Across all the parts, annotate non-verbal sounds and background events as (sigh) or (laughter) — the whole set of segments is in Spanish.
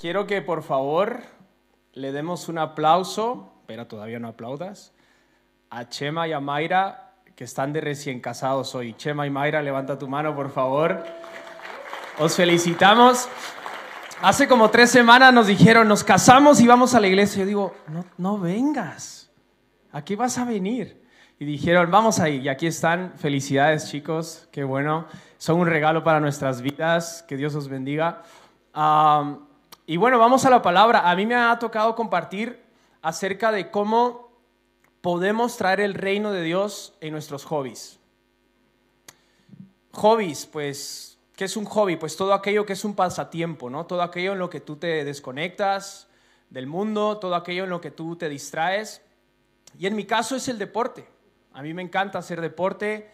quiero que por favor le demos un aplauso, pero todavía no aplaudas, a Chema y a Mayra que están de recién casados hoy. Chema y Mayra, levanta tu mano por favor. Os felicitamos. Hace como tres semanas nos dijeron, nos casamos y vamos a la iglesia. Yo digo, no, no vengas. Aquí vas a venir? Y dijeron, vamos ahí. Y aquí están. Felicidades, chicos. Qué bueno. Son un regalo para nuestras vidas. Que Dios os bendiga. Y bueno, vamos a la palabra. A mí me ha tocado compartir acerca de cómo podemos traer el reino de Dios en nuestros hobbies. Hobbies, pues ¿Qué es un hobby? Pues todo aquello que es un pasatiempo, ¿no? Todo aquello en lo que tú te desconectas del mundo, todo aquello en lo que tú te distraes. Y en mi caso es el deporte. A mí me encanta hacer deporte.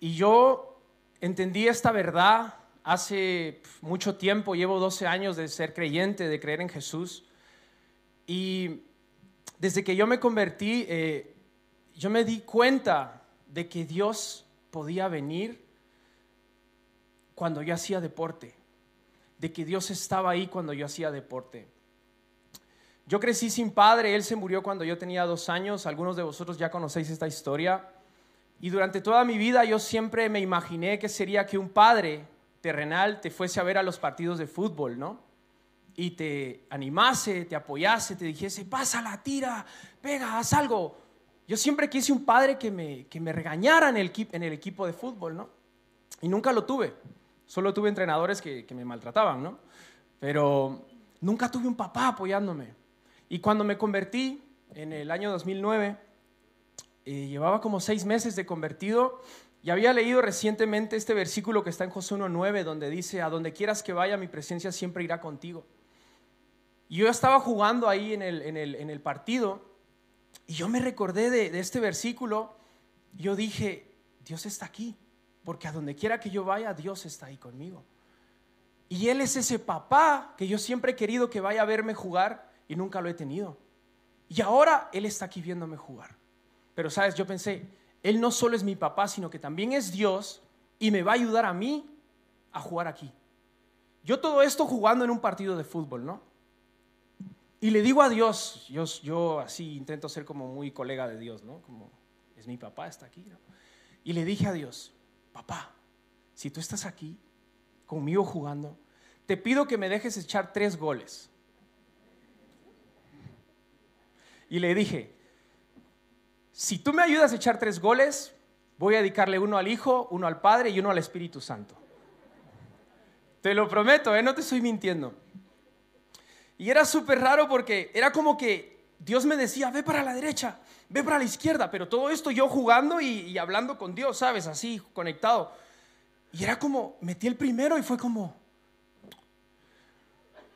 y yo entendí esta verdad hace mucho tiempo, llevo 12 años de ser creyente, de creer en Jesús. Y desde que yo me convertí, eh, yo me di cuenta de que Dios podía venir cuando yo hacía deporte, de que Dios estaba ahí cuando yo hacía deporte. Yo crecí sin padre, él se murió cuando yo tenía dos años, algunos de vosotros ya conocéis esta historia, y durante toda mi vida yo siempre me imaginé que sería que un padre terrenal te fuese a ver a los partidos de fútbol, ¿no? Y te animase, te apoyase, te dijese, pásala, tira, pega, haz algo. Yo siempre quise un padre que me, que me regañara en el, en el equipo de fútbol, ¿no? Y nunca lo tuve. Solo tuve entrenadores que, me maltrataban, ¿no? Pero nunca tuve un papá apoyándome. Y cuando me convertí en el año 2009, eh, llevaba como seis meses de convertido y había leído recientemente este versículo que está en José 1.9, donde dice, a donde quieras que vaya, mi presencia siempre irá contigo. Y yo estaba jugando ahí en el, partido y yo me recordé de, de este versículo yo dije, Dios está aquí porque a donde quiera que yo vaya, Dios está ahí conmigo. Y Él es ese papá que yo siempre he querido que vaya a verme jugar y nunca lo he tenido. Y ahora Él está aquí viéndome jugar. Pero sabes, yo pensé, Él no solo es mi papá, sino que también es Dios y me va a ayudar a mí a jugar aquí. Yo todo esto jugando en un partido de fútbol, ¿no? Y le digo a Dios, yo, yo así intento ser como muy colega de Dios, ¿no? Como es mi papá, está aquí. Y le dije a Dios, papá, si tú estás aquí conmigo jugando, te pido que me dejes echar tres goles. Y le dije, si tú me ayudas a echar tres goles, voy a dedicarle uno al Hijo, uno al Padre y uno al Espíritu Santo. Te lo prometo, ¿eh? no te estoy mintiendo. Y era súper raro porque era como que Dios me decía, ve para la derecha, ve para la izquierda, pero todo esto yo jugando y, hablando con Dios, ¿sabes? Así, conectado. Y era como, metí el primero y fue como...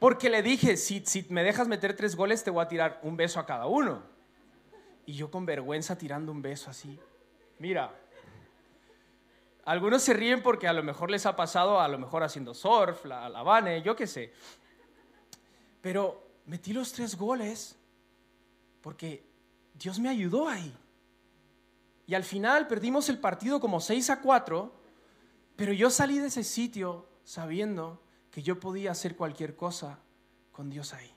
Porque le dije, si, si me dejas meter tres goles, te voy a tirar un beso a cada uno. Y yo con vergüenza tirando un beso así. Mira, algunos se ríen porque a lo mejor les ha pasado, a lo mejor haciendo surf, la, la yo qué sé. Pero metí los tres goles porque Dios me ayudó ahí. Y al final perdimos el partido como 6 a 4, pero yo salí de ese sitio sabiendo que yo podía hacer cualquier cosa con Dios ahí,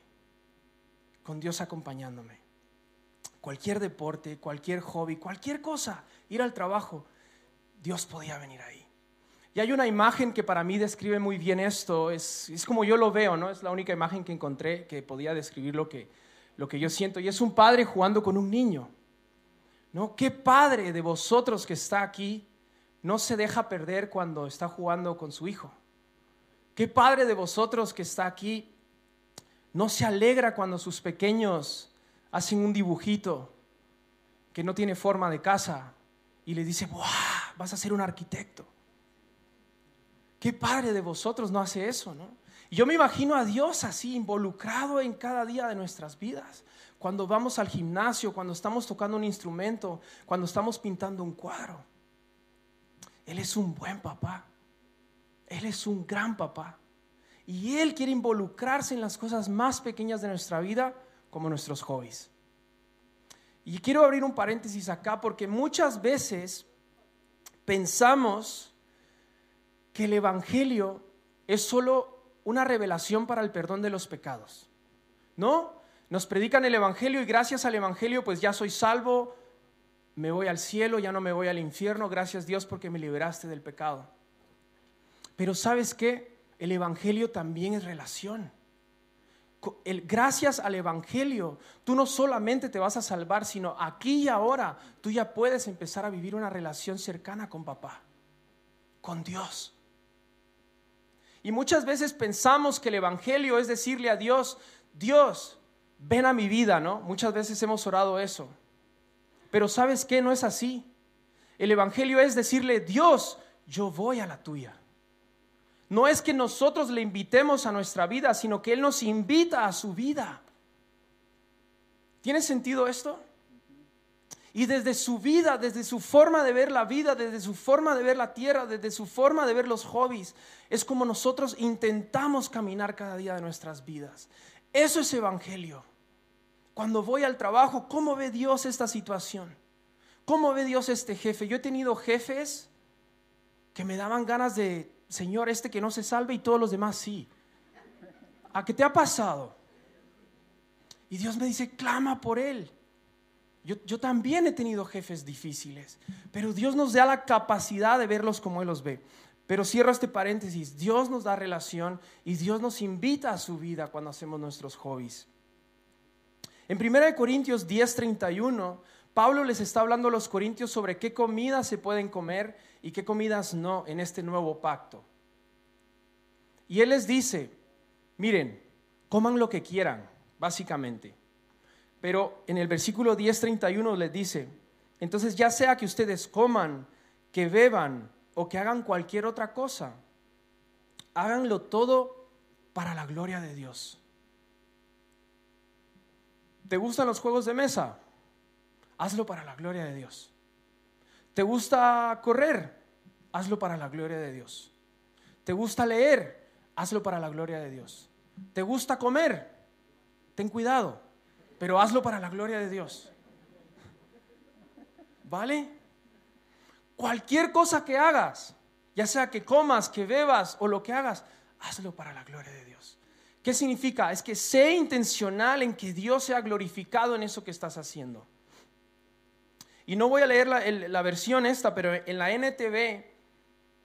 con Dios acompañándome. Cualquier deporte, cualquier hobby, cualquier cosa, ir al trabajo, Dios podía venir ahí. Y hay una imagen que para mí describe muy bien esto, es, es como yo lo veo, ¿no? Es la única imagen que encontré que podía describir lo que, lo que yo siento. Y es un padre jugando con un niño. ¿No? ¿Qué padre de vosotros que está aquí no se deja perder cuando está jugando con su hijo? ¿Qué padre de vosotros que está aquí no se alegra cuando sus pequeños hacen un dibujito que no tiene forma de casa y le dice, ¡buah! Vas a ser un arquitecto. ¿Qué padre de vosotros no hace eso, no? yo me imagino a Dios así, involucrado en cada día de nuestras vidas. Cuando vamos al gimnasio, cuando estamos tocando un instrumento, cuando estamos pintando un cuadro. Él es un buen papá. Él es un gran papá. Y Él quiere involucrarse en las cosas más pequeñas de nuestra vida, como nuestros hobbies. Y quiero abrir un paréntesis acá porque muchas veces pensamos que el Evangelio es solo una revelación para el perdón de los pecados. ¿No? Nos predican el Evangelio y gracias al Evangelio pues ya soy salvo, me voy al cielo, ya no me voy al infierno, gracias Dios porque me liberaste del pecado. Pero sabes qué? El Evangelio también es relación. Gracias al Evangelio, tú no solamente te vas a salvar, sino aquí y ahora tú ya puedes empezar a vivir una relación cercana con papá, con Dios. Y muchas veces pensamos que el Evangelio es decirle a Dios, Dios, ven a mi vida, ¿no? Muchas veces hemos orado eso. Pero sabes qué, no es así. El Evangelio es decirle, Dios, yo voy a la tuya. No es que nosotros le invitemos a nuestra vida, sino que Él nos invita a su vida. ¿Tiene sentido esto? Y desde su vida, desde su forma de ver la vida, desde su forma de ver la tierra, desde su forma de ver los hobbies, es como nosotros intentamos caminar cada día de nuestras vidas. Eso es evangelio. Cuando voy al trabajo, ¿cómo ve Dios esta situación? ¿Cómo ve Dios este jefe? Yo he tenido jefes que me daban ganas de Señor, este que no se salve y todos los demás sí. ¿A qué te ha pasado? Y Dios me dice, clama por él. Yo, yo, también he tenido jefes difíciles, pero Dios nos da la capacidad de verlos como Él los ve. Pero cierro este paréntesis, Dios nos da relación y Dios nos invita a su vida cuando hacemos nuestros hobbies. En 1 Corintios 10:31, Pablo les está hablando a los corintios sobre qué comidas se pueden comer y qué comidas no en este nuevo pacto. Y Él les dice, miren, coman lo que quieran, básicamente. Pero en el versículo 10:31 les dice, entonces ya sea que ustedes coman, que beban o que hagan cualquier otra cosa, háganlo todo para la gloria de Dios. ¿Te gustan los juegos de mesa? Hazlo para la gloria de Dios. ¿Te gusta correr? Hazlo para la gloria de Dios. ¿Te gusta leer? Hazlo para la gloria de Dios. ¿Te gusta comer? Ten cuidado, pero hazlo para la gloria de Dios. ¿Vale? Cualquier cosa que hagas, ya sea que comas, que bebas o lo que hagas, hazlo para la gloria de Dios. ¿Qué significa? Es que sé intencional en que Dios sea glorificado en eso que estás haciendo. Y no voy a leer la, versión esta, pero en la NTV,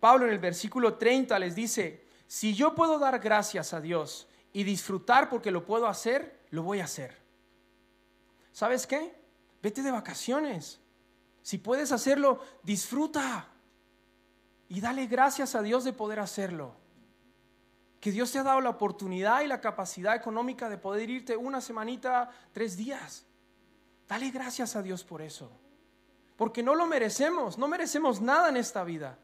Pablo en el versículo 30 les dice, si yo puedo dar gracias a Dios y disfrutar porque lo puedo hacer, lo voy a hacer. ¿Sabes qué? Vete de vacaciones. Si puedes hacerlo, disfruta. Y dale gracias a Dios de poder hacerlo. Que Dios te ha dado la oportunidad y la capacidad económica de poder irte una semanita, tres días. Dale gracias a Dios por eso porque no lo merecemos, no merecemos nada en esta vida.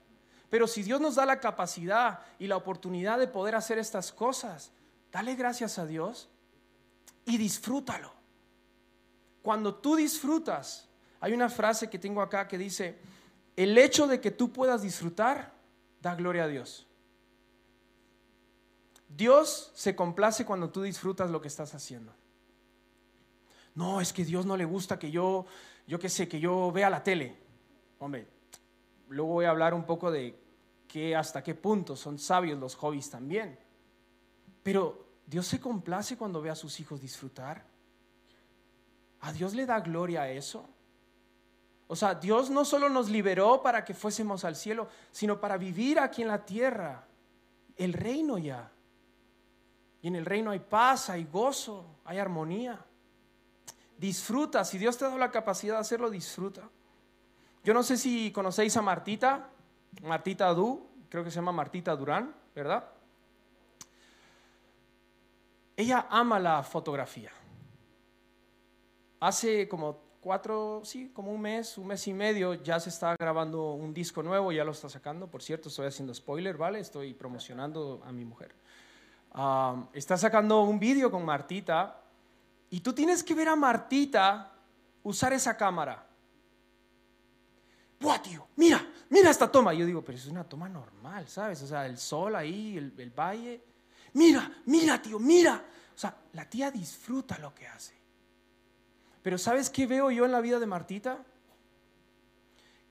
Pero si Dios nos da la capacidad y la oportunidad de poder hacer estas cosas, dale gracias a Dios y disfrútalo. Cuando tú disfrutas, hay una frase que tengo acá que dice, el hecho de que tú puedas disfrutar, da gloria a Dios. Dios se complace cuando tú disfrutas lo que estás haciendo. No, es que Dios no le gusta que yo yo qué sé, que yo vea la tele. Hombre, luego voy a hablar un poco de que hasta qué punto son sabios los hobbies también. Pero Dios se complace cuando ve a sus hijos disfrutar. ¿A Dios le da gloria a eso? O sea, Dios no solo nos liberó para que fuésemos al cielo, sino para vivir aquí en la tierra, el reino ya. Y en el reino hay paz, hay gozo, hay armonía. Disfruta, si Dios te ha dado la capacidad de hacerlo, disfruta. Yo no sé si conocéis a Martita, Martita Du, creo que se llama Martita Durán, ¿verdad? Ella ama la fotografía. Hace como cuatro, sí, como un mes, un mes y medio, ya se está grabando un disco nuevo, ya lo está sacando. Por cierto, estoy haciendo spoiler, ¿vale? Estoy promocionando a mi mujer. Ah, está sacando un vídeo con Martita y tú tienes que ver a Martita usar esa cámara. ¡Buah, tío! Mira, mira esta toma. yo digo, pero es una toma normal, ¿sabes? O sea, el sol ahí, el, el valle. Mira, mira, tío, mira. O sea, la tía disfruta lo que hace. Pero ¿sabes qué veo yo en la vida de Martita?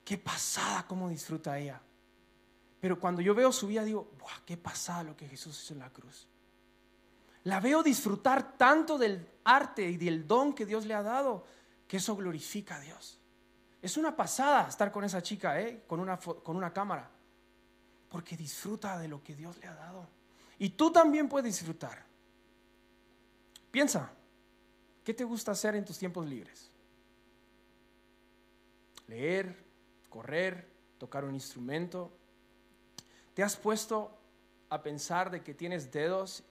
Qué pasada cómo disfruta ella. Pero cuando yo veo su vida digo, ¡buah, qué pasada lo que Jesús hizo en la cruz! La veo disfrutar tanto del arte y del don que Dios le ha dado, que eso glorifica a Dios. Es una pasada estar con esa chica, ¿eh? con, una, con una cámara, porque disfruta de lo que Dios le ha dado. Y tú también puedes disfrutar. Piensa, ¿qué te gusta hacer en tus tiempos libres? Leer, correr, tocar un instrumento. ¿Te has puesto a pensar de que tienes dedos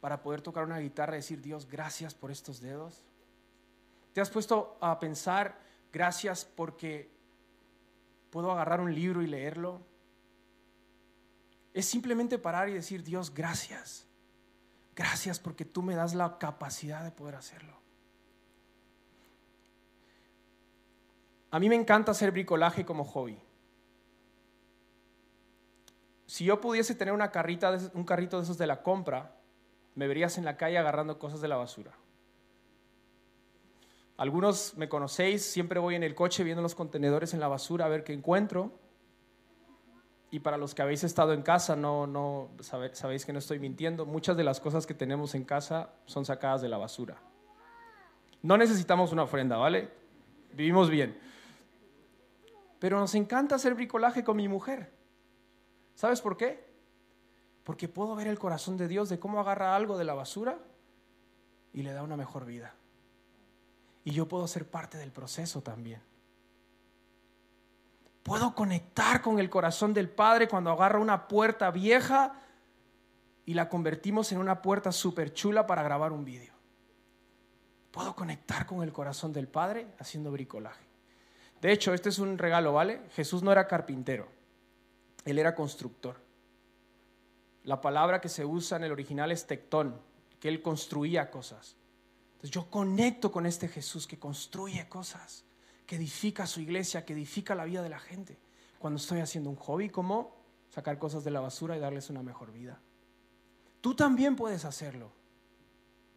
para poder tocar una guitarra y decir, Dios, gracias por estos dedos? ¿Te has puesto a pensar, gracias porque puedo agarrar un libro y leerlo? Es simplemente parar y decir, Dios, gracias. Gracias porque tú me das la capacidad de poder hacerlo. A mí me encanta hacer bricolaje como hobby. Si yo pudiese tener una carrita, un carrito de esos de la compra, me verías en la calle agarrando cosas de la basura. Algunos me conocéis, siempre voy en el coche viendo los contenedores en la basura a ver qué encuentro. Y para los que habéis estado en casa, no, no sabéis que no estoy mintiendo. Muchas de las cosas que tenemos en casa son sacadas de la basura. No necesitamos una ofrenda, ¿vale? Vivimos bien. Pero nos encanta hacer bricolaje con mi mujer. ¿Sabes por qué? Porque puedo ver el corazón de Dios de cómo agarra algo de la basura y le da una mejor vida. Y yo puedo ser parte del proceso también. Puedo conectar con el corazón del Padre cuando agarra una puerta vieja y la convertimos en una puerta súper chula para grabar un vídeo. Puedo conectar con el corazón del Padre haciendo bricolaje. De hecho, este es un regalo, ¿vale? Jesús no era carpintero. Él era constructor. La palabra que se usa en el original es tectón, que él construía cosas. Entonces yo conecto con este Jesús que construye cosas, que edifica su iglesia, que edifica la vida de la gente. Cuando estoy haciendo un hobby como sacar cosas de la basura y darles una mejor vida. Tú también puedes hacerlo.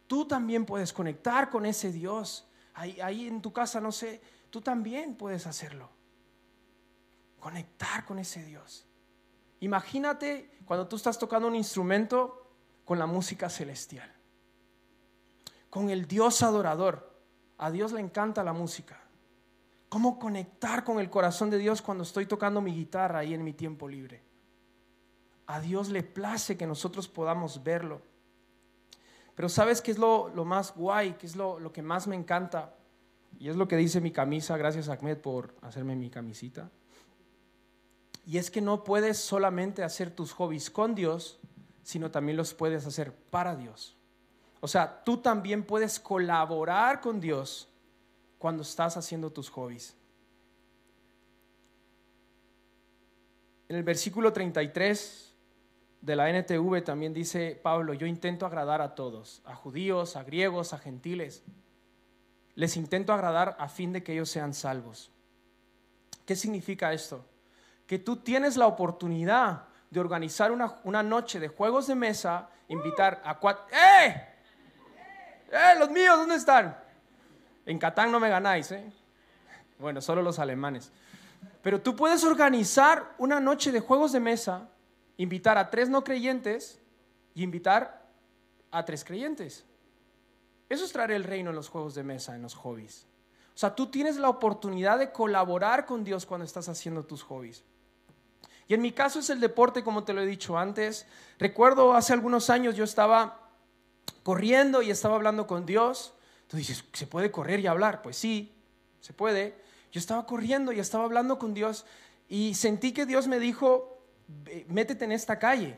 Tú también puedes conectar con ese Dios. Ahí, ahí en tu casa, no sé, tú también puedes hacerlo. Conectar con ese Dios. Imagínate cuando tú estás tocando un instrumento con la música celestial, con el Dios adorador. A Dios le encanta la música. ¿Cómo conectar con el corazón de Dios cuando estoy tocando mi guitarra ahí en mi tiempo libre? A Dios le place que nosotros podamos verlo. Pero ¿sabes qué es lo, más guay? ¿Qué es lo, lo que más me encanta? Y es lo que dice mi camisa. Gracias Ahmed por hacerme mi camisita. Y es que no puedes solamente hacer tus hobbies con Dios, sino también los puedes hacer para Dios. O sea, tú también puedes colaborar con Dios cuando estás haciendo tus hobbies. En el versículo 33 de la NTV también dice Pablo, yo intento agradar a todos, a judíos, a griegos, a gentiles. Les intento agradar a fin de que ellos sean salvos. ¿Qué significa esto? Que tú tienes la oportunidad de organizar una, noche de juegos de mesa, invitar a cuatro... ¡Eh! ¡Eh! Los míos, ¿dónde están? En Catán no me ganáis, ¿eh? Bueno, solo los alemanes. Pero tú puedes organizar una noche de juegos de mesa, invitar a tres no creyentes y invitar a tres creyentes. Eso es traer el reino en los juegos de mesa, en los hobbies. O sea, tú tienes la oportunidad de colaborar con Dios cuando estás haciendo tus hobbies. Y en mi caso es el deporte, como te lo he dicho antes. Recuerdo hace algunos años yo estaba corriendo y estaba hablando con Dios. Tú dices, ¿se puede correr y hablar? Pues sí, se puede. Yo estaba corriendo y estaba hablando con Dios y sentí que Dios me dijo, métete en esta calle.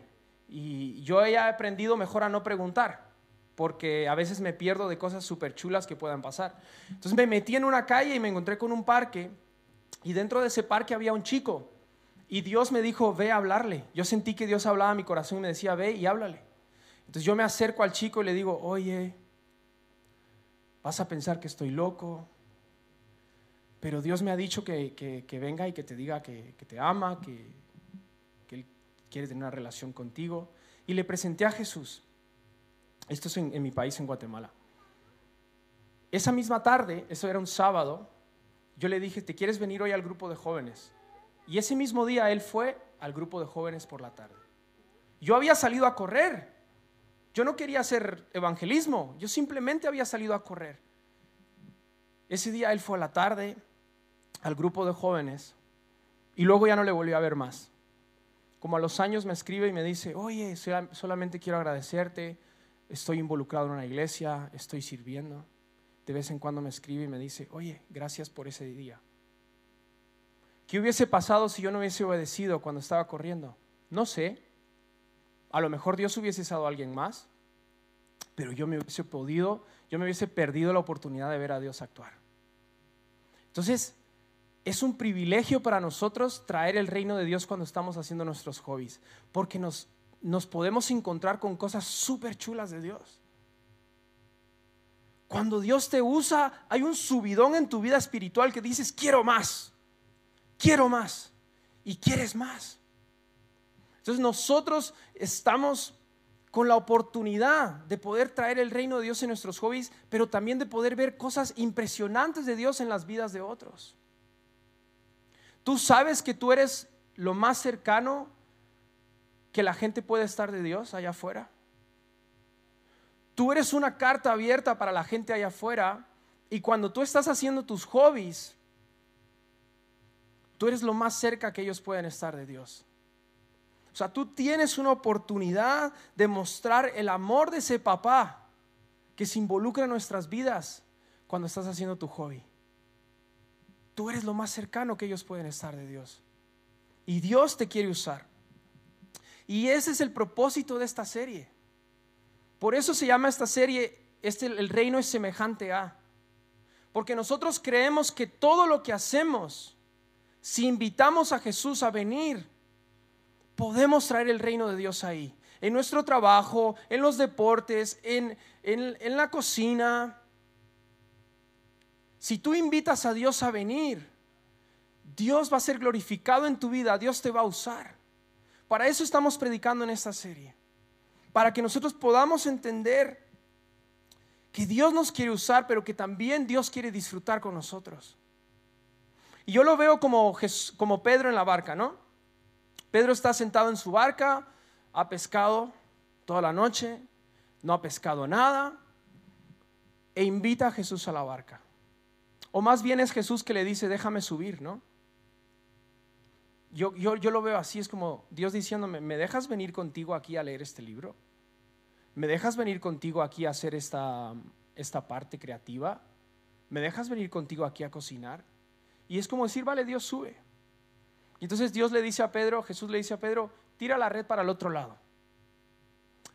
Y yo he aprendido mejor a no preguntar, porque a veces me pierdo de cosas súper chulas que puedan pasar. Entonces me metí en una calle y me encontré con un parque y dentro de ese parque había un chico y Dios me dijo, ve a hablarle. Yo sentí que Dios hablaba a mi corazón y me decía, ve y háblale. Entonces yo me acerco al chico y le digo, oye, vas a pensar que estoy loco, pero Dios me ha dicho que, venga y que te diga que, te ama, que, Él quiere tener una relación contigo. Y le presenté a Jesús. Esto es en, en mi país, en Guatemala. Esa misma tarde, eso era un sábado, yo le dije, ¿te quieres venir hoy al grupo de jóvenes? Y ese mismo día él fue al grupo de jóvenes por la tarde. Yo había salido a correr. Yo no quería hacer evangelismo, yo simplemente había salido a correr. Ese día él fue a la tarde al grupo de jóvenes y luego ya no le volvió a ver más. Como a los años me escribe y me dice, oye, solamente quiero agradecerte, estoy involucrado en una iglesia, estoy sirviendo. De vez en cuando me escribe y me dice, oye, gracias por ese día. ¿Qué hubiese pasado si yo no hubiese obedecido cuando estaba corriendo? No sé. A lo mejor Dios hubiese usado a alguien más, pero yo me hubiese podido, yo me hubiese perdido la oportunidad de ver a Dios actuar. Entonces, es un privilegio para nosotros traer el reino de Dios cuando estamos haciendo nuestros hobbies, porque nos, nos podemos encontrar con cosas súper chulas de Dios. Cuando Dios te usa, hay un subidón en tu vida espiritual que dices, quiero más quiero más y quieres más. Entonces nosotros estamos con la oportunidad de poder traer el reino de Dios en nuestros hobbies, pero también de poder ver cosas impresionantes de Dios en las vidas de otros. Tú sabes que tú eres lo más cercano que la gente puede estar de Dios allá afuera. Tú eres una carta abierta para la gente allá afuera y cuando tú estás haciendo tus hobbies, tú eres lo más cerca que ellos pueden estar de Dios. O sea, tú tienes una oportunidad de mostrar el amor de ese papá que se involucra en nuestras vidas cuando estás haciendo tu hobby. Tú eres lo más cercano que ellos pueden estar de Dios. Y Dios te quiere usar. Y ese es el propósito de esta serie. Por eso se llama esta serie, este, el reino es semejante a. Porque nosotros creemos que todo lo que hacemos si invitamos a Jesús a venir, podemos traer el reino de Dios ahí. En nuestro trabajo, en los deportes, en, en la cocina. Si tú invitas a Dios a venir, Dios va a ser glorificado en tu vida, Dios te va a usar. Para eso estamos predicando en esta serie. Para que nosotros podamos entender que Dios nos quiere usar, pero que también Dios quiere disfrutar con nosotros. Y yo lo veo como, como Pedro en la barca, ¿no? Pedro está sentado en su barca, ha pescado toda la noche, no ha pescado nada, e invita a Jesús a la barca. O más bien es Jesús que le dice, déjame subir, ¿no? Yo, yo, yo, lo veo así, es como Dios diciéndome, ¿me dejas venir contigo aquí a leer este libro? ¿Me dejas venir contigo aquí a hacer esta, esta parte creativa? ¿Me dejas venir contigo aquí a cocinar? Y es como decir, vale, Dios sube. Y entonces Dios le dice a Pedro, Jesús le dice a Pedro, tira la red para el otro lado.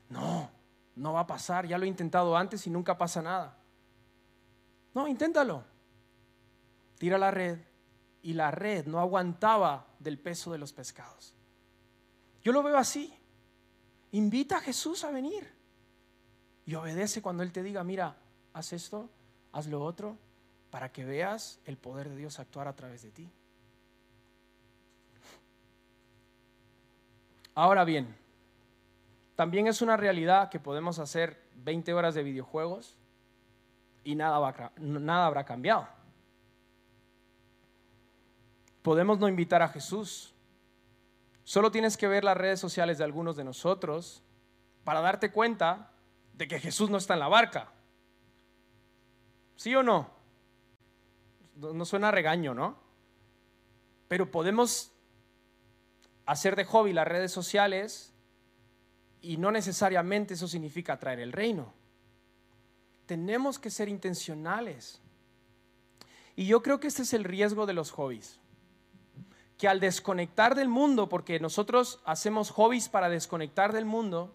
No, no va a pasar, ya lo he intentado antes y nunca pasa nada. No, inténtalo. Tira la red y la red no aguantaba del peso de los pescados. Yo lo veo así. Invita a Jesús a venir y obedece cuando Él te diga, mira, haz esto, haz lo otro, para que veas el poder de Dios actuar a través de ti. Ahora bien, también es una realidad que podemos hacer 20 horas de videojuegos y nada, nada habrá cambiado. Podemos no invitar a Jesús. Solo tienes que ver las redes sociales de algunos de nosotros para darte cuenta de que Jesús no está en la barca. ¿Sí o no? No suena regaño, ¿no? Pero podemos hacer de hobby las redes sociales y no necesariamente eso significa traer el reino. Tenemos que ser intencionales. Y yo creo que este es el riesgo de los hobbies. Que al desconectar del mundo, porque nosotros hacemos hobbies para desconectar del mundo,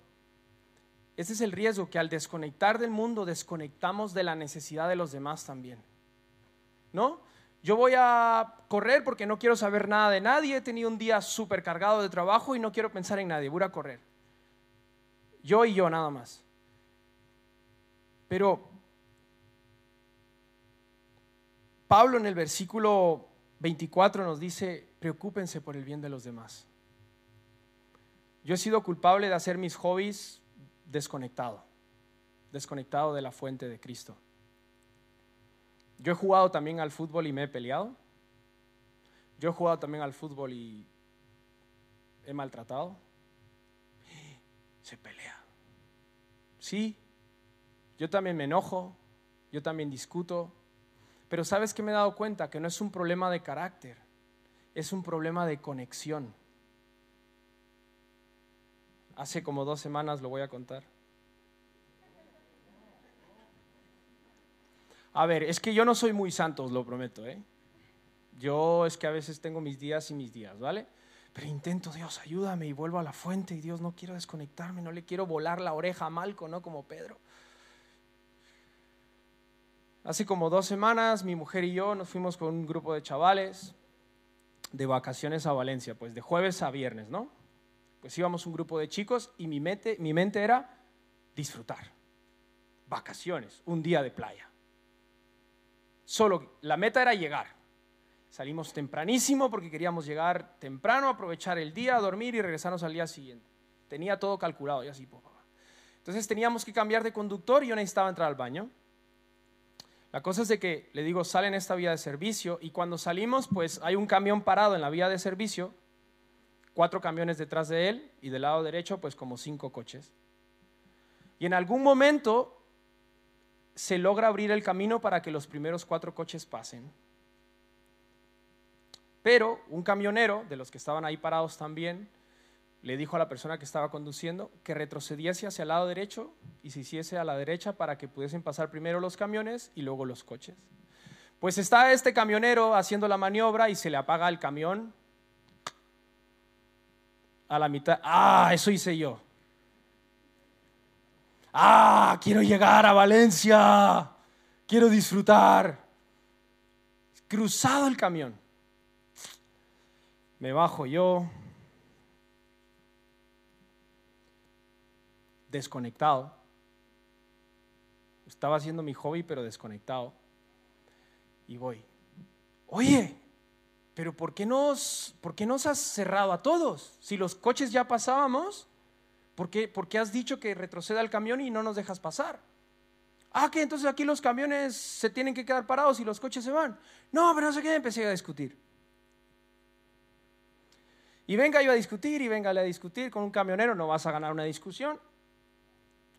ese es el riesgo, que al desconectar del mundo desconectamos de la necesidad de los demás también. ¿No? Yo voy a correr porque no quiero saber nada de nadie, he tenido un día súper cargado de trabajo y no quiero pensar en nadie, voy a correr. Yo y yo nada más. Pero Pablo en el versículo 24 nos dice, preocúpense por el bien de los demás. Yo he sido culpable de hacer mis hobbies desconectado, desconectado de la fuente de Cristo. Yo he jugado también al fútbol y me he peleado. Yo he jugado también al fútbol y he maltratado. Se pelea. Sí, yo también me enojo, yo también discuto, pero sabes que me he dado cuenta que no es un problema de carácter, es un problema de conexión. Hace como dos semanas lo voy a contar. A ver, es que yo no soy muy santo, os lo prometo, ¿eh? Yo es que a veces tengo mis días y mis días, ¿vale? Pero intento, Dios, ayúdame y vuelvo a la fuente y Dios, no quiero desconectarme, no le quiero volar la oreja a Malco, ¿no? Como Pedro. Hace como dos semanas mi mujer y yo nos fuimos con un grupo de chavales de vacaciones a Valencia, pues de jueves a viernes, ¿no? Pues íbamos un grupo de chicos y mi mente, mi mente era disfrutar. Vacaciones, un día de playa. Solo la meta era llegar. Salimos tempranísimo porque queríamos llegar temprano, aprovechar el día, dormir y regresarnos al día siguiente. Tenía todo calculado y así. Entonces teníamos que cambiar de conductor y yo necesitaba entrar al baño. La cosa es de que, le digo, sale en esta vía de servicio y cuando salimos, pues hay un camión parado en la vía de servicio, cuatro camiones detrás de él y del lado derecho, pues como cinco coches. Y en algún momento se logra abrir el camino para que los primeros cuatro coches pasen. Pero un camionero, de los que estaban ahí parados también, le dijo a la persona que estaba conduciendo que retrocediese hacia el lado derecho y se hiciese a la derecha para que pudiesen pasar primero los camiones y luego los coches. Pues está este camionero haciendo la maniobra y se le apaga el camión a la mitad. Ah, eso hice yo. Ah, quiero llegar a Valencia. Quiero disfrutar. Cruzado el camión. Me bajo yo, desconectado. Estaba haciendo mi hobby, pero desconectado. Y voy, oye, pero ¿por qué nos, por qué nos has cerrado a todos? Si los coches ya pasábamos, ¿por qué, ¿por qué has dicho que retroceda el camión y no nos dejas pasar? Ah, que entonces aquí los camiones se tienen que quedar parados y los coches se van. No, pero no sé qué, empecé a discutir. Y venga yo a discutir y venga a discutir con un camionero, no vas a ganar una discusión.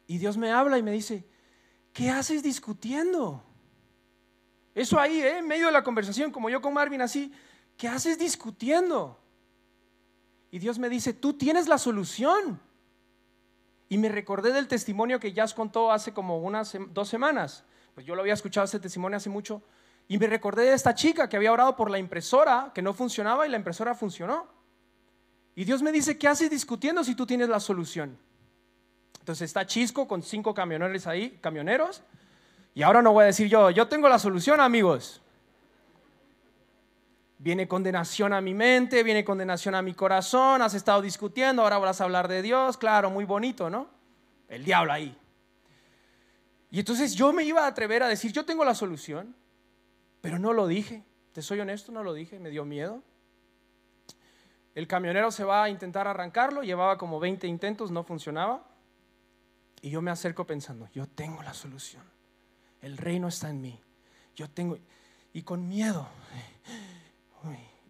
Y Dios me habla y me dice, ¿qué haces discutiendo? Eso ahí, ¿eh? en medio de la conversación, como yo con Marvin así, ¿qué haces discutiendo? Y Dios me dice, tú tienes la solución. Y me recordé del testimonio que Jazz contó hace como unas dos semanas. Pues yo lo había escuchado este testimonio hace mucho. Y me recordé de esta chica que había orado por la impresora, que no funcionaba y la impresora funcionó. Y Dios me dice, ¿qué haces discutiendo si tú tienes la solución? Entonces está Chisco con cinco camioneros ahí, camioneros. Y ahora no voy a decir yo, yo tengo la solución, amigos. Viene condenación a mi mente, viene condenación a mi corazón, has estado discutiendo, ahora vas a hablar de Dios, claro, muy bonito, ¿no? El diablo ahí. Y entonces yo me iba a atrever a decir, yo tengo la solución, pero no lo dije, te soy honesto, no lo dije, me dio miedo. El camionero se va a intentar arrancarlo, llevaba como 20 intentos, no funcionaba. Y yo me acerco pensando, yo tengo la solución. El reino está en mí. Yo tengo, y con miedo.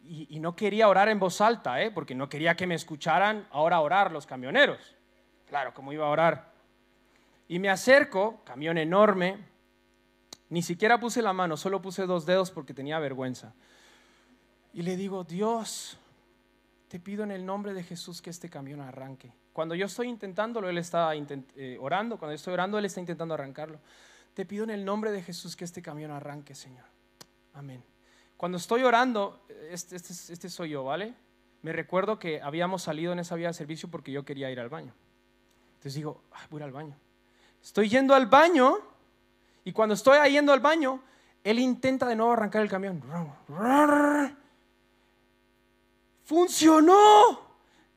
Y, no quería orar en voz alta, ¿eh? porque no quería que me escucharan ahora orar los camioneros. Claro, como iba a orar. Y me acerco, camión enorme, ni siquiera puse la mano, solo puse dos dedos porque tenía vergüenza. Y le digo, Dios, te pido en el nombre de Jesús que este camión arranque. Cuando yo estoy intentándolo, Él está eh, orando. Cuando yo estoy orando, Él está intentando arrancarlo. Te pido en el nombre de Jesús que este camión arranque, Señor. Amén. Cuando estoy orando, este, este, este soy yo, ¿vale? Me recuerdo que habíamos salido en esa vía de servicio porque yo quería ir al baño. Entonces digo, voy al baño. Estoy yendo al baño y cuando estoy yendo al baño, Él intenta de nuevo arrancar el camión. Funcionó.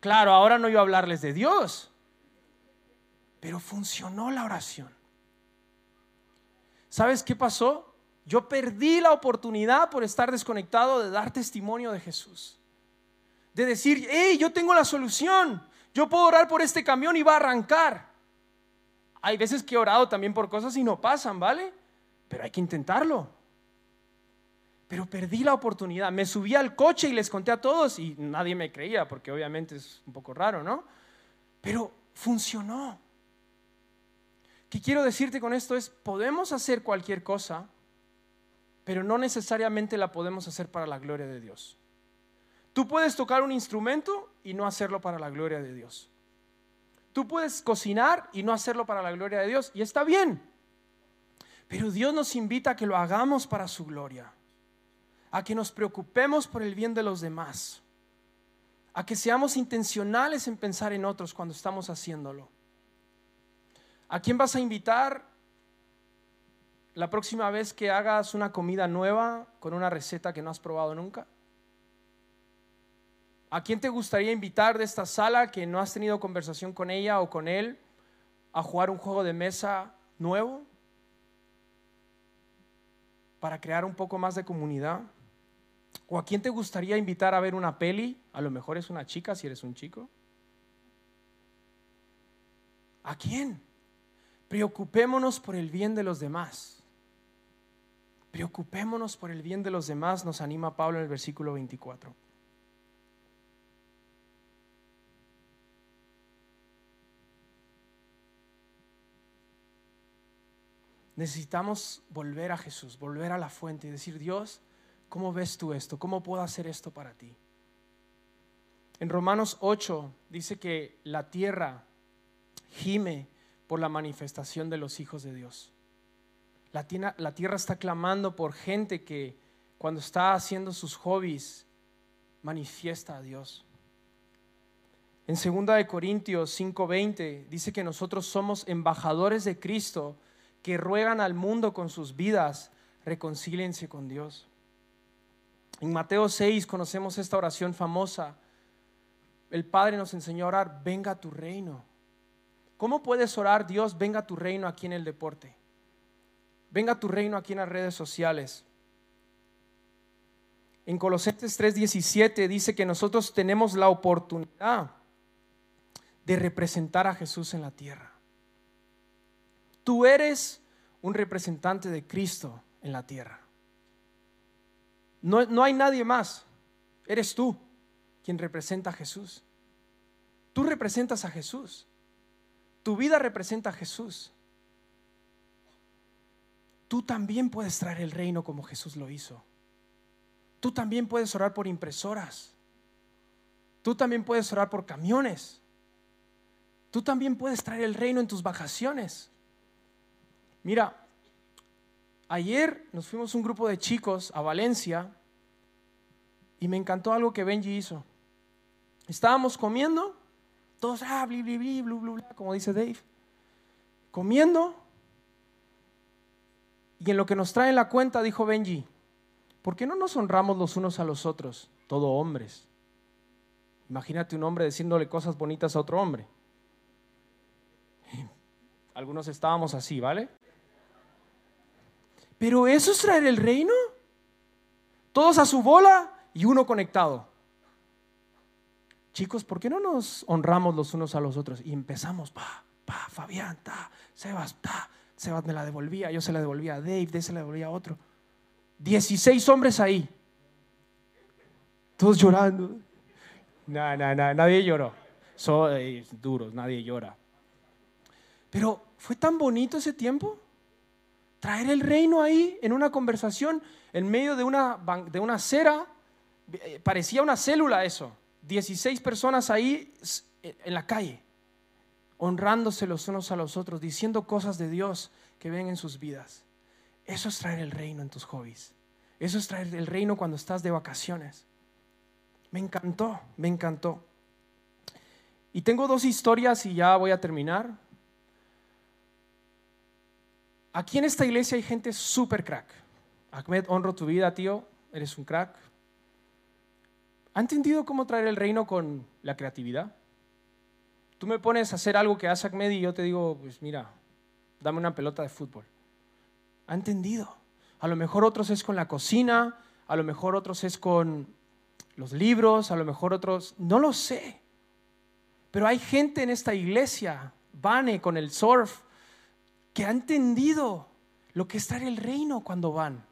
Claro, ahora no iba a hablarles de Dios, pero funcionó la oración. ¿Sabes qué pasó? Yo perdí la oportunidad por estar desconectado de dar testimonio de Jesús. De decir, hey, yo tengo la solución. Yo puedo orar por este camión y va a arrancar. Hay veces que he orado también por cosas y no pasan, ¿vale? Pero hay que intentarlo. Pero perdí la oportunidad. Me subí al coche y les conté a todos y nadie me creía porque obviamente es un poco raro, ¿no? Pero funcionó. ¿Qué quiero decirte con esto? Es, podemos hacer cualquier cosa, pero no necesariamente la podemos hacer para la gloria de Dios. Tú puedes tocar un instrumento y no hacerlo para la gloria de Dios. Tú puedes cocinar y no hacerlo para la gloria de Dios, y está bien. Pero Dios nos invita a que lo hagamos para su gloria, a que nos preocupemos por el bien de los demás, a que seamos intencionales en pensar en otros cuando estamos haciéndolo. ¿A quién vas a invitar la próxima vez que hagas una comida nueva con una receta que no has probado nunca? ¿A quién te gustaría invitar de esta sala que no has tenido conversación con ella o con él a jugar un juego de mesa nuevo? Para crear un poco más de comunidad. ¿O a quién te gustaría invitar a ver una peli? A lo mejor es una chica si eres un chico. ¿A quién? Preocupémonos por el bien de los demás. Preocupémonos por el bien de los demás, nos anima Pablo en el versículo 24. necesitamos volver a Jesús, volver a la fuente y decir, Dios, ¿cómo ves tú esto? ¿Cómo puedo hacer esto para ti? En Romanos 8 dice que la tierra gime por la manifestación de los hijos de Dios. La tierra, está clamando por gente que cuando está haciendo sus hobbies manifiesta a Dios. En 2 de Corintios 5:20 dice que nosotros somos embajadores de Cristo que ruegan al mundo con sus vidas, reconcíliense con Dios. En Mateo 6 conocemos esta oración famosa. El Padre nos enseñó a orar, venga tu reino. ¿Cómo puedes orar, Dios, venga tu reino aquí en el deporte? Venga tu reino aquí en las redes sociales. En Colosenses 3:17 dice que nosotros tenemos la oportunidad de representar a Jesús en la tierra. Tú eres un representante de Cristo en la tierra. No, no, hay nadie más. Eres tú quien representa a Jesús. Tú representas a Jesús. Tu vida representa a Jesús. Tú también puedes traer el reino como Jesús lo hizo. Tú también puedes orar por impresoras. Tú también puedes orar por camiones. Tú también puedes traer el reino en tus vacaciones. Mira, ayer nos fuimos un grupo de chicos a Valencia y me encantó algo que Benji hizo. Estábamos comiendo, todos, ah, bli, bli, bli, como dice Dave, comiendo. Y en lo que nos trae la cuenta, dijo Benji, ¿por qué no nos honramos los unos a los otros? Todo hombres. Imagínate un hombre diciéndole cosas bonitas a otro hombre. (laughs) Algunos estábamos así, ¿vale? Pero eso es traer el reino. Todos a su bola y uno conectado. Chicos, ¿por qué no nos honramos los unos a los otros? Y empezamos, pa, pa, Fabián, ta, Sebas, ta. Sebas me la devolvía, yo se la devolvía a Dave, Dave se la devolvía a otro. Dieciséis hombres ahí. Todos llorando. No, no, no, nadie lloró. Son eh, duros, nadie llora. Pero fue tan bonito ese tiempo traer el reino ahí en una conversación en medio de una, de una acera. Eh, parecía una célula eso. 16 personas ahí eh, en la calle, honrándose los unos a los otros, diciendo cosas de Dios que ven en sus vidas. Eso es traer el reino en tus hobbies. Eso es traer el reino cuando estás de vacaciones. Me encantó, me encantó. Y tengo dos historias y ya voy a terminar. Aquí en esta iglesia hay gente súper crack. Ahmed, honro tu vida, tío. Eres un crack. ¿Ha entendido cómo traer el reino con la creatividad? Tú me pones a hacer algo que hace Ahmed y yo te digo, pues mira, dame una pelota de fútbol. ¿Ha entendido? A lo mejor otros es con la cocina, a lo mejor otros es con los libros, a lo mejor otros, no lo sé. Pero hay gente en esta iglesia, Vane con el surf, que ha entendido lo que es estar el reino cuando van.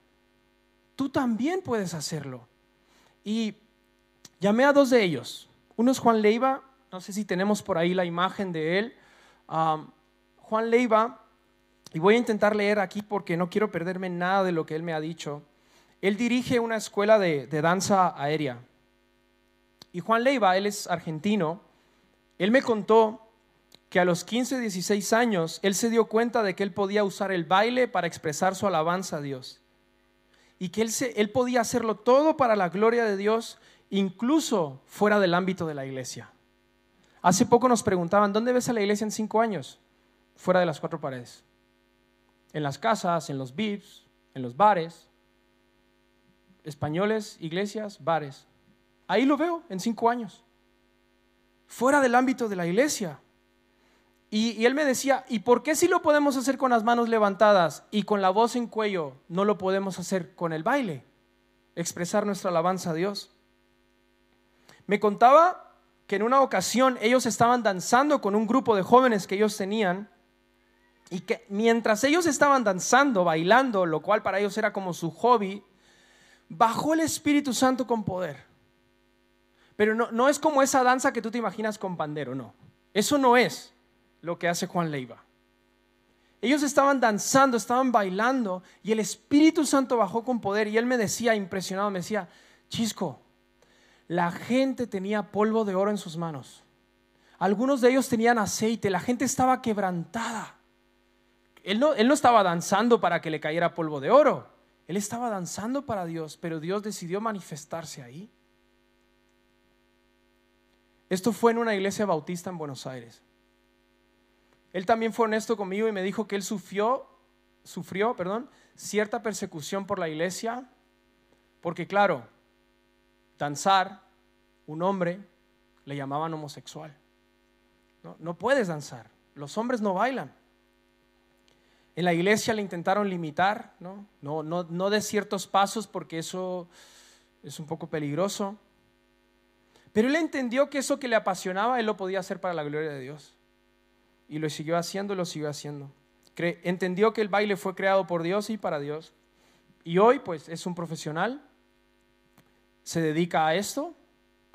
Tú también puedes hacerlo. Y llamé a dos de ellos. Uno es Juan Leiva, no sé si tenemos por ahí la imagen de él. Juan Leiva Y voy a intentar leer aquí porque no quiero perderme nada de lo que él me ha dicho. Él dirige una escuela de, danza aérea. Y Juan Leiva, él es argentino, él me contó que a los 15, 16 años, él se dio cuenta de que él podía usar el baile para expresar su alabanza a Dios. Y que él podía hacerlo todo para la gloria de Dios, incluso fuera del ámbito de la iglesia. Hace poco nos preguntaban, ¿dónde ves a la iglesia en cinco años? Fuera de las cuatro paredes. En las casas, en los VIPs, en los bares. Españoles, iglesias, bares. Ahí lo veo en cinco años. Fuera del ámbito de la iglesia. Y, él me decía, ¿y por qué si lo podemos hacer con las manos levantadas y con la voz en cuello, no lo podemos hacer con el baile? Expresar nuestra alabanza a Dios. Me contaba que en una ocasión ellos estaban danzando con un grupo de jóvenes que ellos tenían y que mientras ellos estaban danzando, bailando, lo cual para ellos era como su hobby, bajó el Espíritu Santo con poder. Pero no, no es como esa danza que tú te imaginas con pandero, no. Eso no es lo que hace Juan Leiva. Ellos estaban danzando, estaban bailando y el Espíritu Santo bajó con poder y él me decía, impresionado, me decía, Chisco, la gente tenía polvo de oro en sus manos. Algunos de ellos tenían aceite, la gente estaba quebrantada. Él no, estaba danzando para que le cayera polvo de oro, él estaba danzando para Dios, pero Dios decidió manifestarse ahí. Esto fue en una iglesia bautista en Buenos Aires. Él también fue honesto conmigo y me dijo que él sufrió, sufrió perdón, cierta persecución por la iglesia, porque claro, danzar, un hombre, le llamaban homosexual. No, puedes danzar, los hombres no bailan. En la iglesia le intentaron limitar, ¿no? No, no, no de ciertos pasos porque eso es un poco peligroso. Pero él entendió que eso que le apasionaba, él lo podía hacer para la gloria de Dios y lo siguió haciendo lo siguió haciendo. entendió que el baile fue creado por Dios y para Dios. Y hoy pues es un profesional, se dedica a esto,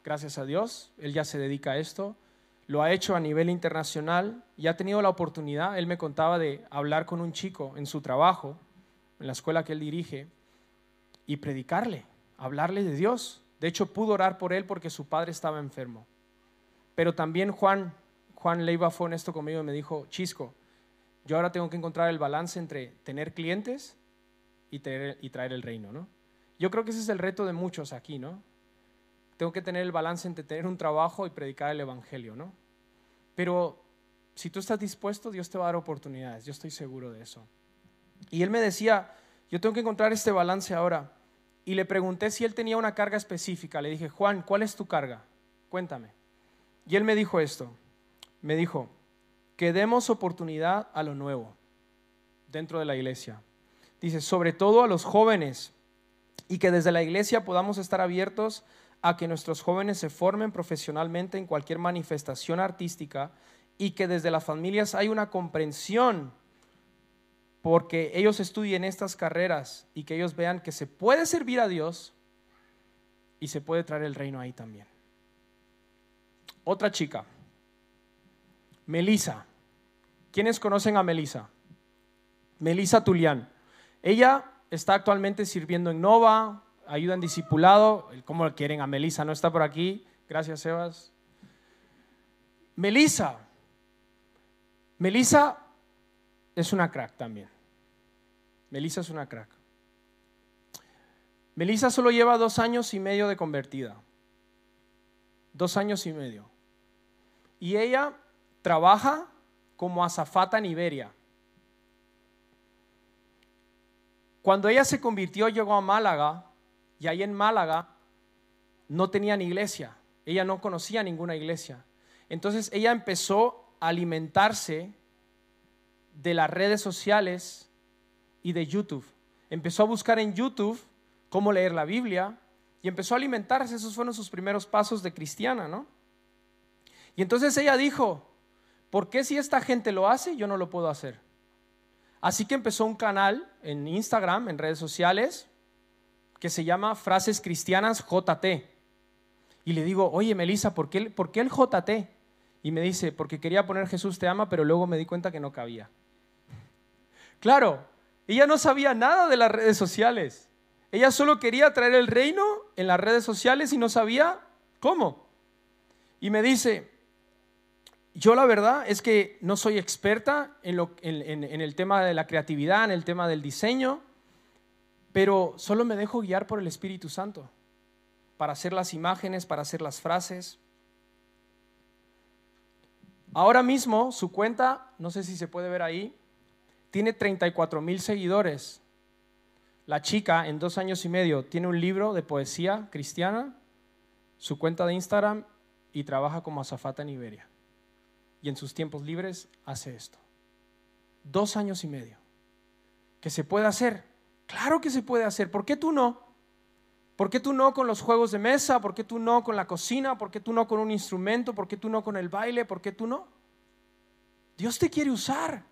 gracias a Dios, él ya se dedica a esto, lo ha hecho a nivel internacional y ha tenido la oportunidad, él me contaba de hablar con un chico en su trabajo, en la escuela que él dirige, y predicarle, hablarle de Dios. De hecho, pudo orar por él porque su padre estaba enfermo. Pero también Juan Juan Leiva fue honesto conmigo y me dijo, Chisco, yo ahora tengo que encontrar el balance entre tener clientes y, traer el reino, ¿no? Yo creo que ese es el reto de muchos aquí, ¿no? Tengo que tener el balance entre tener un trabajo y predicar el Evangelio, ¿no? Pero si tú estás dispuesto, Dios te va a dar oportunidades, yo estoy seguro de eso. Y él me decía, yo tengo que encontrar este balance ahora. Y le pregunté si él tenía una carga específica. Le dije, Juan, ¿cuál es tu carga? Cuéntame. Y él me dijo esto, me dijo, que demos oportunidad a lo nuevo dentro de la iglesia. Dice, sobre todo a los jóvenes, y que desde la iglesia podamos estar abiertos a que nuestros jóvenes se formen profesionalmente en cualquier manifestación artística y que desde las familias hay una comprensión porque ellos estudien estas carreras y que ellos vean que se puede servir a Dios y se puede traer el reino ahí también. Otra chica, Melisa. ¿Quiénes conocen a Melisa? Melisa Tulián. Ella está actualmente sirviendo en Nova, ayuda en discipulado. ¿Cómo quieren a Melisa? No está por aquí. Gracias, Sebas. Melisa. Melisa es una crack también. Melisa es una crack. Melisa solo lleva dos años y medio de convertida. Dos años y medio. Y ella trabaja como azafata en Iberia. Cuando ella se convirtió, llegó a Málaga y ahí en Málaga no tenían iglesia. Ella no conocía ninguna iglesia. Entonces ella empezó a alimentarse de las redes sociales y de YouTube. Empezó a buscar en YouTube cómo leer la Biblia y empezó a alimentarse. Esos fueron sus primeros pasos de cristiana, ¿no? Y entonces ella dijo, ¿por qué si esta gente lo hace, yo no lo puedo hacer? Así que empezó un canal en Instagram, en redes sociales, que se llama Frases Cristianas JT. Y le digo, oye, Melissa, ¿por qué, ¿por qué el JT? Y me dice, porque quería poner Jesús te ama, pero luego me di cuenta que no cabía. Claro, ella no sabía nada de las redes sociales. Ella solo quería traer el reino en las redes sociales y no sabía cómo. Y me dice, yo la verdad es que no soy experta en, el tema de la creatividad, en el tema del diseño, pero solo me dejo guiar por el Espíritu Santo para hacer las imágenes, para hacer las frases. Ahora mismo su cuenta, no sé si se puede ver ahí, tiene 34 mil seguidores. La chica en dos años y medio tiene un libro de poesía cristiana, su cuenta de Instagram y trabaja como azafata en Iberia. Y en sus tiempos libres hace esto. Dos años y medio. ¿Que se puede hacer? Claro que se puede hacer. ¿Por qué tú no? ¿Por qué tú no con los juegos de mesa? ¿Por qué tú no con la cocina? ¿Por qué tú no con un instrumento? ¿Por qué tú no con el baile? ¿Por qué tú no? Dios te quiere usar.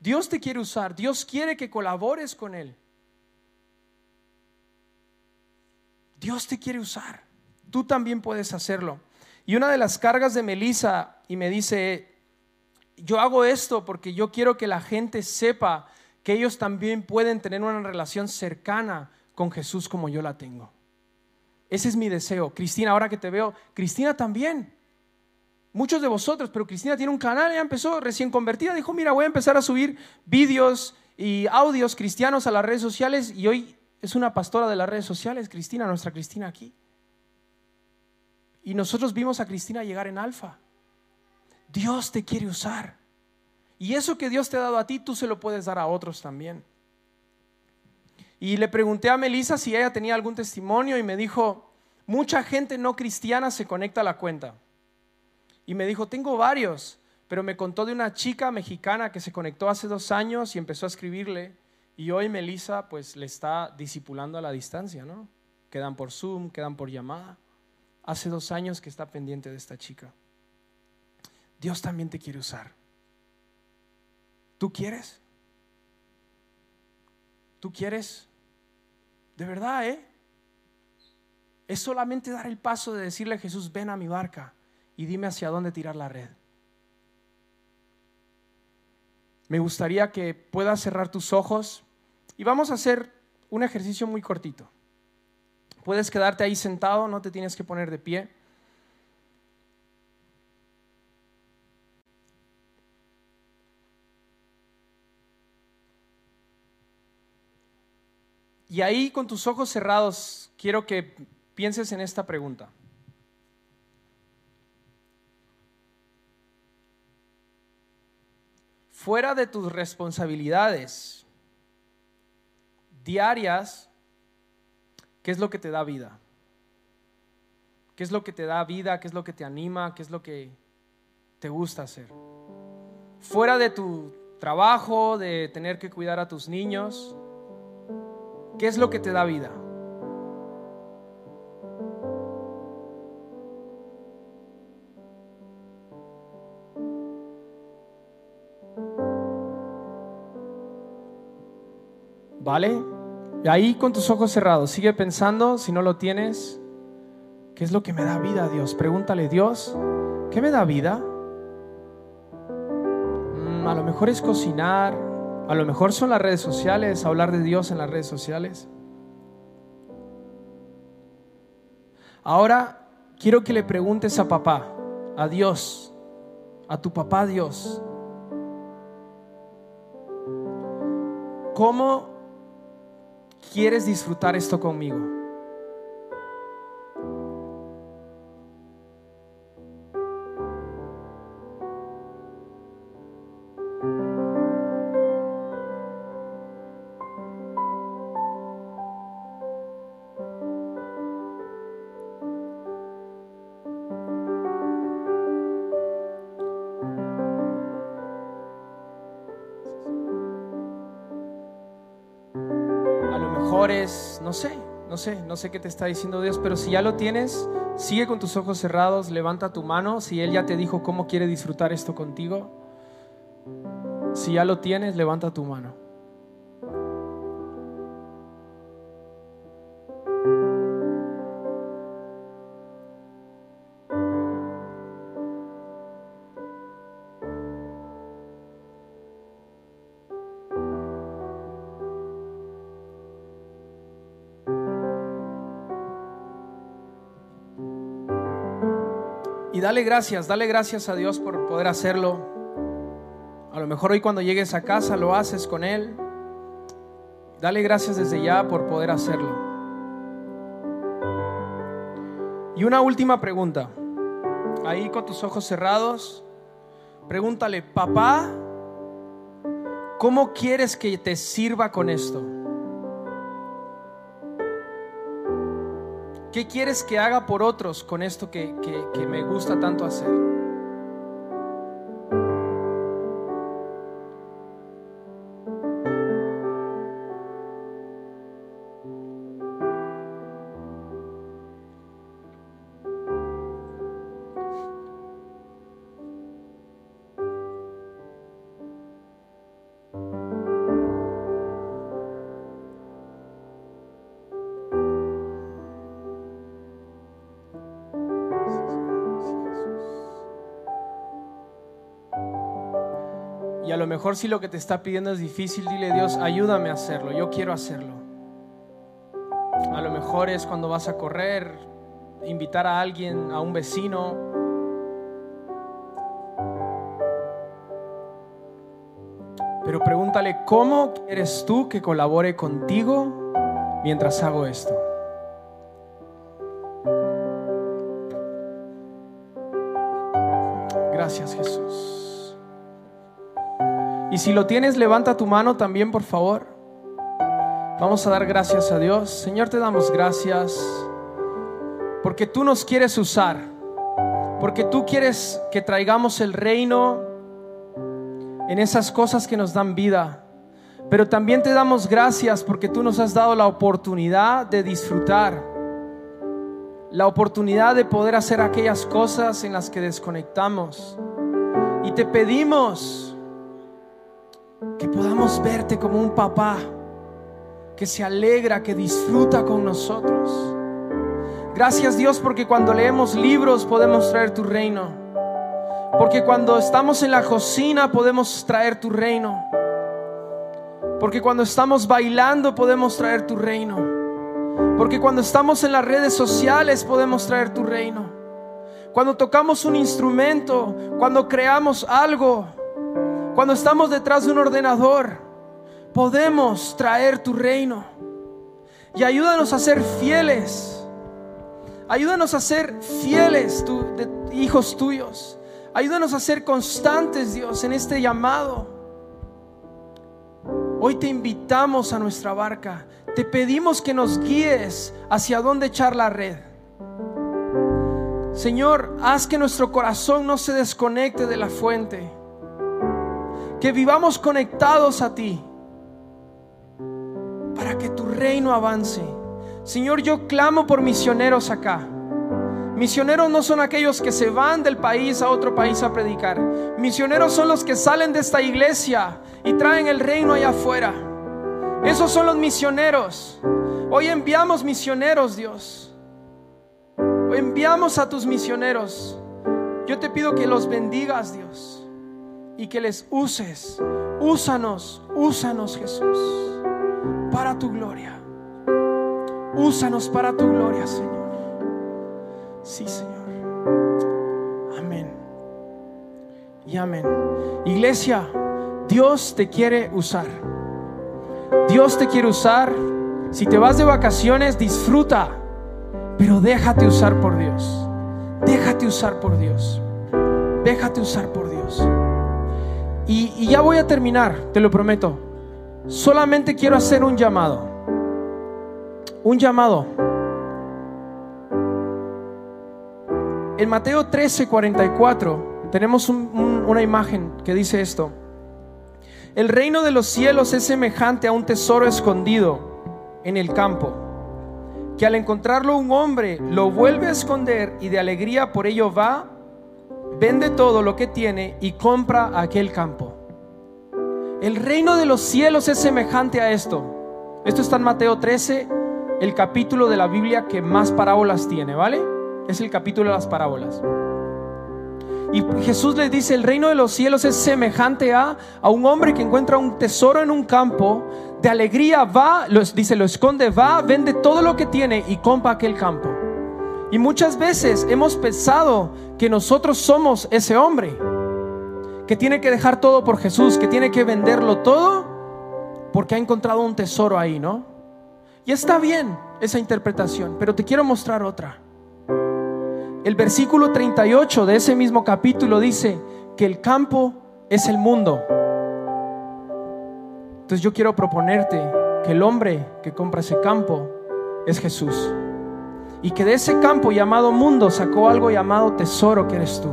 Dios te quiere usar. Dios quiere que colabores con Él. Dios te quiere usar. Tú también puedes hacerlo. Y una de las cargas de Melissa, y me dice, yo hago esto porque yo quiero que la gente sepa que ellos también pueden tener una relación cercana con Jesús como yo la tengo. Ese es mi deseo. Cristina, ahora que te veo, Cristina también. Muchos de vosotros, pero Cristina tiene un canal, ya empezó recién convertida, dijo, mira, voy a empezar a subir vídeos y audios cristianos a las redes sociales y hoy es una pastora de las redes sociales, Cristina, nuestra Cristina aquí. Y nosotros vimos a Cristina llegar en alfa. Dios te quiere usar. Y eso que Dios te ha dado a ti, tú se lo puedes dar a otros también. Y le pregunté a Melissa si ella tenía algún testimonio y me dijo, mucha gente no cristiana se conecta a la cuenta. Y me dijo, tengo varios, pero me contó de una chica mexicana que se conectó hace dos años y empezó a escribirle. Y hoy Melissa pues le está disipulando a la distancia, ¿no? Quedan por Zoom, quedan por llamada. Hace dos años que está pendiente de esta chica. Dios también te quiere usar. ¿Tú quieres? ¿Tú quieres? De verdad, ¿eh? Es solamente dar el paso de decirle a Jesús, ven a mi barca y dime hacia dónde tirar la red. Me gustaría que puedas cerrar tus ojos y vamos a hacer un ejercicio muy cortito. Puedes quedarte ahí sentado, no te tienes que poner de pie. Y ahí con tus ojos cerrados, quiero que pienses en esta pregunta. Fuera de tus responsabilidades diarias, ¿qué es lo que te da vida? ¿Qué es lo que te da vida? ¿Qué es lo que te anima? ¿Qué es lo que te gusta hacer? Fuera de tu trabajo, de tener que cuidar a tus niños, ¿Qué es lo que te da vida? ¿Vale? Y ahí con tus ojos cerrados, sigue pensando, si no lo tienes, ¿qué es lo que me da vida, Dios? Pregúntale, Dios, ¿qué me da vida? Mm, a lo mejor es cocinar, a lo mejor son las redes sociales, hablar de Dios en las redes sociales. Ahora quiero que le preguntes a papá, a Dios, a tu papá Dios, ¿cómo quieres disfrutar esto conmigo? No sé, no sé, no sé qué te está diciendo Dios, pero si ya lo tienes, sigue con tus ojos cerrados, levanta tu mano, si Él ya te dijo cómo quiere disfrutar esto contigo, si ya lo tienes, levanta tu mano. Dale gracias, dale gracias a Dios por poder hacerlo. A lo mejor hoy cuando llegues a casa lo haces con Él. Dale gracias desde ya por poder hacerlo. Y una última pregunta. Ahí con tus ojos cerrados, pregúntale, papá, ¿cómo quieres que te sirva con esto? ¿Qué quieres que haga por otros con esto que, que me gusta tanto hacer? Mejor si lo que te está pidiendo es difícil, dile Dios, ayúdame a hacerlo, yo quiero hacerlo. A lo mejor es cuando vas a correr, invitar a alguien, a un vecino. Pero pregúntale, ¿cómo quieres tú que colabore contigo mientras hago esto? Si lo tienes, levanta tu mano también, por favor. Vamos a dar gracias a Dios. Señor, te damos gracias porque tú nos quieres usar, porque tú quieres que traigamos el reino en esas cosas que nos dan vida. Pero también te damos gracias porque tú nos has dado la oportunidad de disfrutar, la oportunidad de poder hacer aquellas cosas en las que desconectamos. Y te pedimos que podamos verte como un papá que se alegra, que disfruta con nosotros. Gracias Dios porque cuando leemos libros podemos traer tu reino. Porque cuando estamos en la cocina podemos traer tu reino. Porque cuando estamos bailando podemos traer tu reino. Porque cuando estamos en las redes sociales podemos traer tu reino. Cuando tocamos un instrumento, cuando creamos algo, cuando estamos detrás de un ordenador, podemos traer tu reino. Y ayúdanos a ser fieles. Ayúdanos a ser fieles, hijos tuyos. Ayúdanos a ser constantes, Dios, en este llamado. Hoy te invitamos a nuestra barca. Te pedimos que nos guíes hacia dónde echar la red. Señor, haz que nuestro corazón no se desconecte de la fuente que vivamos conectados a ti para que tu reino avance. Señor, yo clamo por misioneros acá. Misioneros no son aquellos que se van del país a otro país a predicar. Misioneros son los que salen de esta iglesia y traen el reino allá afuera. Esos son los misioneros. Hoy enviamos misioneros, Dios. Hoy enviamos a tus misioneros. Yo te pido que los bendigas, Dios y que les uses. Úsanos, úsanos Jesús, para tu gloria. Úsanos para tu gloria, Señor. Sí, Señor. Amén. Y amén. Iglesia, Dios te quiere usar. Dios te quiere usar. Si te vas de vacaciones, disfruta, pero déjate usar por Dios. Déjate usar por Dios. Déjate usar por Dios. Y, ya voy a terminar, te lo prometo. Solamente quiero hacer un llamado. Un llamado. En Mateo 13, 44 tenemos una imagen que dice esto. El reino de los cielos es semejante a un tesoro escondido en el campo, que al encontrarlo un hombre lo vuelve a esconder y de alegría por ello va vende todo lo que tiene y compra aquel campo. El reino de los cielos es semejante a esto. Esto está en Mateo 13, el capítulo de la Biblia que más parábolas tiene, ¿vale? Es el capítulo de las parábolas. Y Jesús le dice, el reino de los cielos es semejante a, a un hombre que encuentra un tesoro en un campo, de alegría va, dice, lo esconde, va, vende todo lo que tiene y compra aquel campo. Y muchas veces hemos pensado que nosotros somos ese hombre, que tiene que dejar todo por Jesús, que tiene que venderlo todo porque ha encontrado un tesoro ahí, ¿no? Y está bien esa interpretación, pero te quiero mostrar otra. El versículo 38 de ese mismo capítulo dice que el campo es el mundo. Entonces yo quiero proponerte que el hombre que compra ese campo es Jesús. Y que de ese campo llamado mundo sacó algo llamado tesoro que eres tú.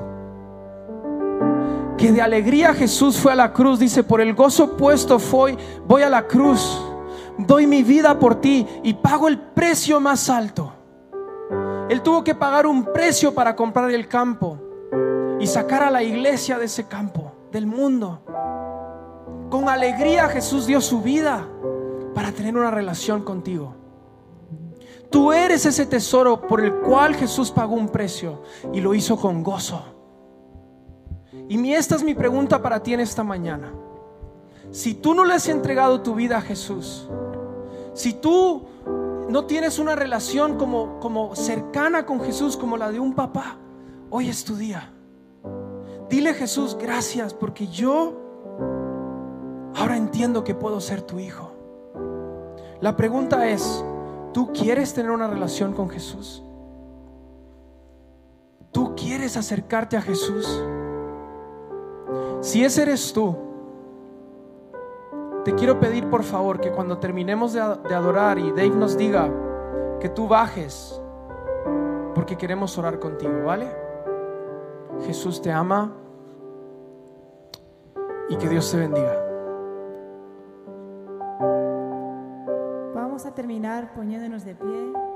Que de alegría Jesús fue a la cruz, dice, por el gozo puesto fue, voy a la cruz, doy mi vida por ti y pago el precio más alto. Él tuvo que pagar un precio para comprar el campo y sacar a la iglesia de ese campo, del mundo. Con alegría Jesús dio su vida para tener una relación contigo. Tú eres ese tesoro por el cual Jesús pagó un precio y lo hizo con gozo. Y esta es mi pregunta para ti en esta mañana. Si tú no le has entregado tu vida a Jesús, si tú no tienes una relación como, como cercana con Jesús como la de un papá, hoy es tu día. Dile Jesús, gracias porque yo Ahora entiendo que puedo ser tu hijo. La pregunta es, ¿tú quieres tener una relación con Jesús? ¿Tú quieres acercarte a Jesús? Si ese eres tú, te quiero pedir por favor que cuando terminemos de, adorar y Dave nos diga que tú bajes, porque queremos orar contigo, ¿vale? Jesús te ama y que Dios te bendiga. Terminar poniéndonos de pie.